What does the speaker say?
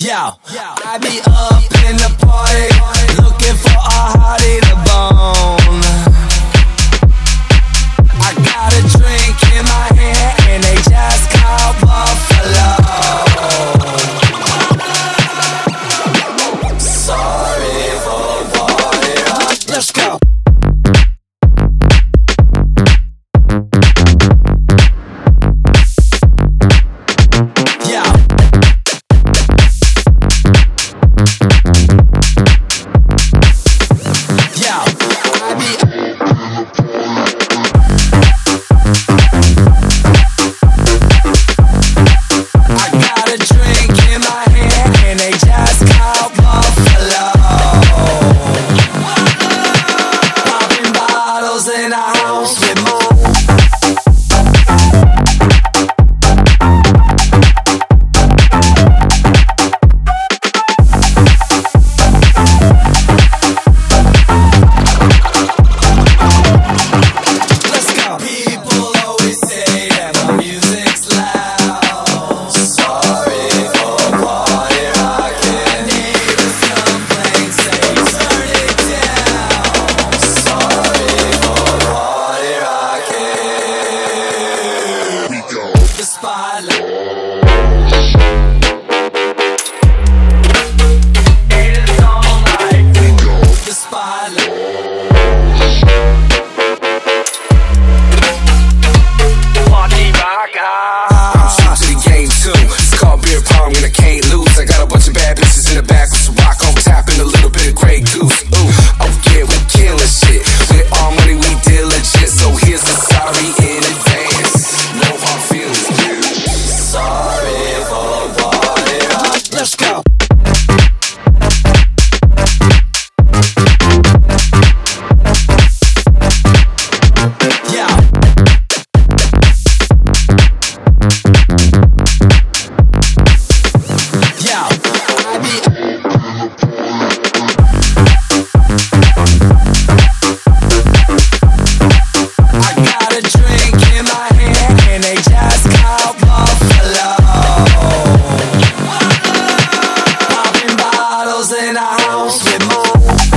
Yo, I be up in the party, looking for a hottie Tchau! with more.